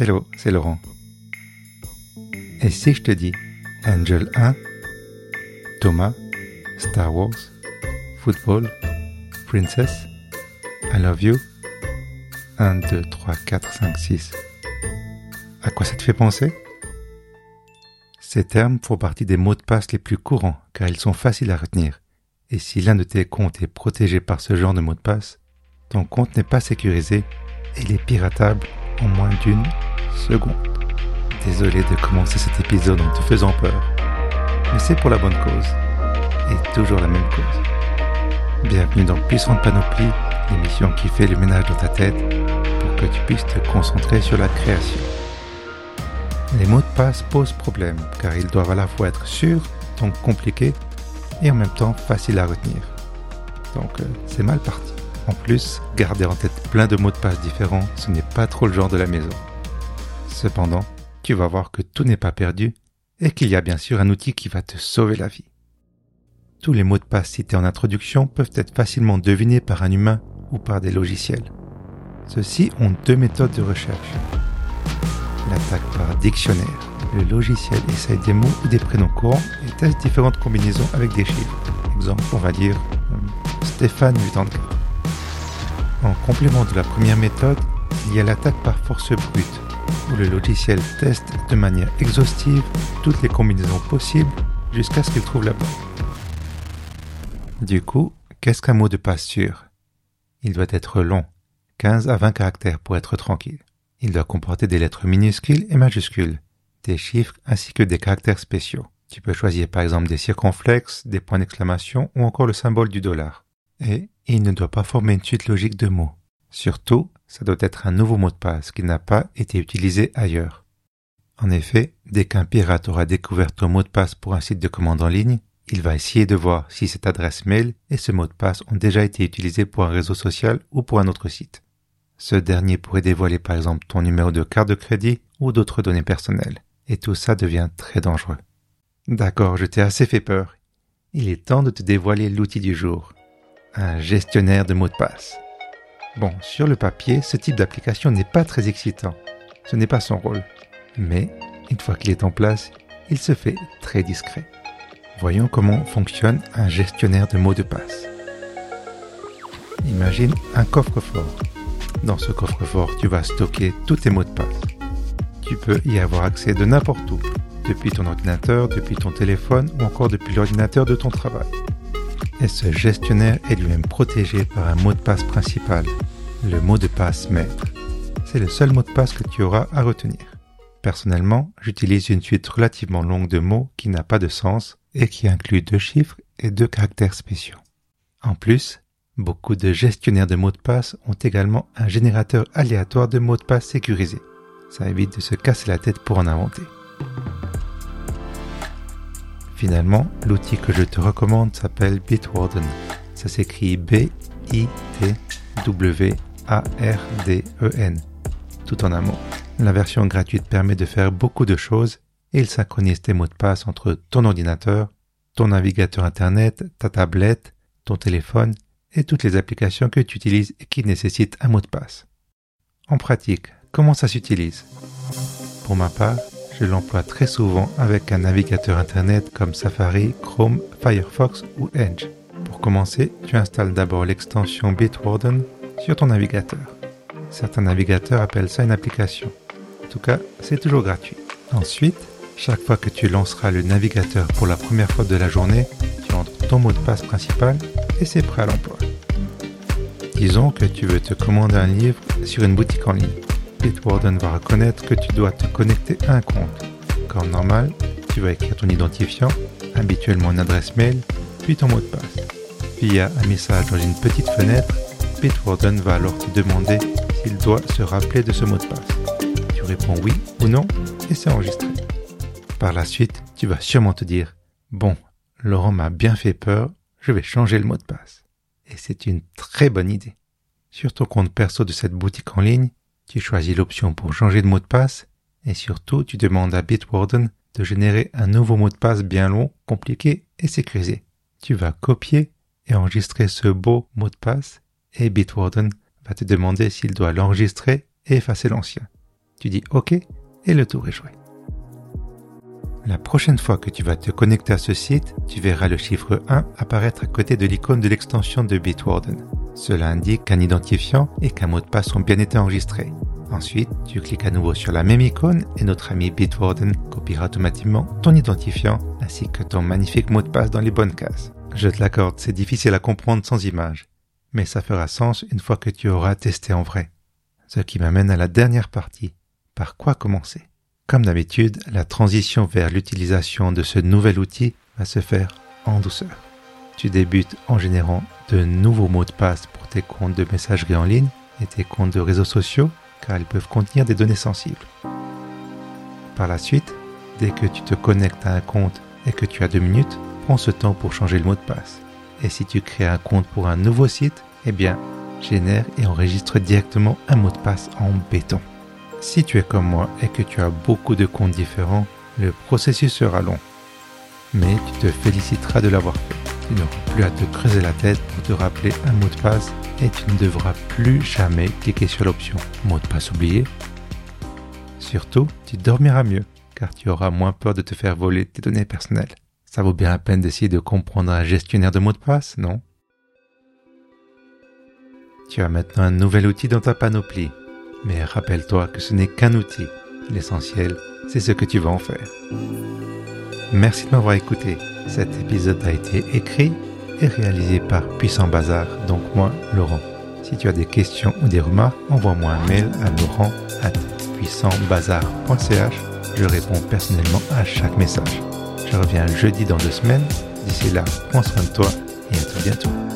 Hello, c'est Laurent. Et si je te dis Angel 1, Thomas, Star Wars, Football, Princess, I Love You, 1, 2, 3, 4, 5, 6. À quoi ça te fait penser? Ces termes font partie des mots de passe les plus courants car ils sont faciles à retenir. Et si l'un de tes comptes est protégé par ce genre de mot de passe, ton compte n'est pas sécurisé et il est piratable en moins d'une seconde. Désolé de commencer cet épisode en te faisant peur, mais c'est pour la bonne cause et toujours la même cause. Bienvenue dans Puissante Panoplie, l'émission qui fait le ménage dans ta tête pour que tu puisses te concentrer sur la création. Les mots de passe posent problème car ils doivent à la fois être sûrs, donc compliqués, et en même temps faciles à retenir. Donc euh, c'est mal parti. En plus, garder en tête plein de mots de passe différents, ce n'est pas trop le genre de la maison. Cependant, tu vas voir que tout n'est pas perdu et qu'il y a bien sûr un outil qui va te sauver la vie. Tous les mots de passe cités en introduction peuvent être facilement devinés par un humain ou par des logiciels. Ceux-ci ont deux méthodes de recherche. L'attaque par dictionnaire. Le logiciel essaye des mots ou des prénoms courants et teste différentes combinaisons avec des chiffres. Exemple, on va dire euh, Stéphane 84. En complément de la première méthode, il y a l'attaque par force brute, où le logiciel teste de manière exhaustive toutes les combinaisons possibles jusqu'à ce qu'il trouve la bonne. Du coup, qu'est-ce qu'un mot de passe sûr Il doit être long, 15 à 20 caractères pour être tranquille. Il doit comporter des lettres minuscules et majuscules, des chiffres ainsi que des caractères spéciaux. Tu peux choisir par exemple des circonflexes, des points d'exclamation ou encore le symbole du dollar. Et il ne doit pas former une suite logique de mots. Surtout, ça doit être un nouveau mot de passe qui n'a pas été utilisé ailleurs. En effet, dès qu'un pirate aura découvert ton mot de passe pour un site de commande en ligne, il va essayer de voir si cette adresse mail et ce mot de passe ont déjà été utilisés pour un réseau social ou pour un autre site. Ce dernier pourrait dévoiler par exemple ton numéro de carte de crédit ou d'autres données personnelles. Et tout ça devient très dangereux. D'accord, je t'ai assez fait peur. Il est temps de te dévoiler l'outil du jour un gestionnaire de mots de passe. Bon, sur le papier, ce type d'application n'est pas très excitant. Ce n'est pas son rôle. Mais, une fois qu'il est en place, il se fait très discret. Voyons comment fonctionne un gestionnaire de mots de passe. Imagine un coffre-fort. Dans ce coffre-fort, tu vas stocker tous tes mots de passe. Tu peux y avoir accès de n'importe où, depuis ton ordinateur, depuis ton téléphone ou encore depuis l'ordinateur de ton travail et ce gestionnaire est lui-même protégé par un mot de passe principal, le mot de passe maître. C'est le seul mot de passe que tu auras à retenir. Personnellement, j'utilise une suite relativement longue de mots qui n'a pas de sens et qui inclut deux chiffres et deux caractères spéciaux. En plus, beaucoup de gestionnaires de mots de passe ont également un générateur aléatoire de mots de passe sécurisé. Ça évite de se casser la tête pour en inventer. Finalement, l'outil que je te recommande s'appelle Bitwarden. Ça s'écrit B-I-T-W-A-R-D-E-N, tout en un mot. La version gratuite permet de faire beaucoup de choses et il synchronise tes mots de passe entre ton ordinateur, ton navigateur Internet, ta tablette, ton téléphone et toutes les applications que tu utilises et qui nécessitent un mot de passe. En pratique, comment ça s'utilise? Pour ma part, je l'emploie très souvent avec un navigateur Internet comme Safari, Chrome, Firefox ou Edge. Pour commencer, tu installes d'abord l'extension Bitwarden sur ton navigateur. Certains navigateurs appellent ça une application. En tout cas, c'est toujours gratuit. Ensuite, chaque fois que tu lanceras le navigateur pour la première fois de la journée, tu entres ton mot de passe principal et c'est prêt à l'emploi. Disons que tu veux te commander un livre sur une boutique en ligne. Bitwarden va reconnaître que tu dois te connecter à un compte. Comme normal, tu vas écrire ton identifiant, habituellement une adresse mail, puis ton mot de passe. Via un message dans une petite fenêtre, Bitwarden va alors te demander s'il doit se rappeler de ce mot de passe. Tu réponds oui ou non et c'est enregistré. Par la suite, tu vas sûrement te dire Bon, Laurent m'a bien fait peur, je vais changer le mot de passe. Et c'est une très bonne idée. Sur ton compte perso de cette boutique en ligne, tu choisis l'option pour changer de mot de passe et surtout tu demandes à Bitwarden de générer un nouveau mot de passe bien long, compliqué et sécurisé. Tu vas copier et enregistrer ce beau mot de passe et Bitwarden va te demander s'il doit l'enregistrer et effacer l'ancien. Tu dis OK et le tour est joué. La prochaine fois que tu vas te connecter à ce site, tu verras le chiffre 1 apparaître à côté de l'icône de l'extension de Bitwarden. Cela indique qu'un identifiant et qu'un mot de passe ont bien été enregistrés. Ensuite, tu cliques à nouveau sur la même icône et notre ami Bitwarden copiera automatiquement ton identifiant ainsi que ton magnifique mot de passe dans les bonnes cases. Je te l'accorde, c'est difficile à comprendre sans image, mais ça fera sens une fois que tu auras testé en vrai. Ce qui m'amène à la dernière partie. Par quoi commencer? Comme d'habitude, la transition vers l'utilisation de ce nouvel outil va se faire en douceur. Tu débutes en générant de nouveaux mots de passe pour tes comptes de messagerie en ligne et tes comptes de réseaux sociaux car ils peuvent contenir des données sensibles. Par la suite, dès que tu te connectes à un compte et que tu as deux minutes, prends ce temps pour changer le mot de passe. Et si tu crées un compte pour un nouveau site, eh bien, génère et enregistre directement un mot de passe en béton. Si tu es comme moi et que tu as beaucoup de comptes différents, le processus sera long. Mais tu te féliciteras de l'avoir fait. Tu n'auras plus à te creuser la tête pour te rappeler un mot de passe et tu ne devras plus jamais cliquer sur l'option mot de passe oublié. Surtout, tu dormiras mieux car tu auras moins peur de te faire voler tes données personnelles. Ça vaut bien la peine d'essayer de comprendre un gestionnaire de mots de passe, non? Tu as maintenant un nouvel outil dans ta panoplie, mais rappelle-toi que ce n'est qu'un outil. L'essentiel, c'est ce que tu vas en faire. Merci de m'avoir écouté. Cet épisode a été écrit et réalisé par Puissant Bazar, donc moi, Laurent. Si tu as des questions ou des remarques, envoie-moi un mail à laurent puissantbazar.ch. Je réponds personnellement à chaque message. Je reviens jeudi dans deux semaines. D'ici là, prends soin de toi et à tout bientôt.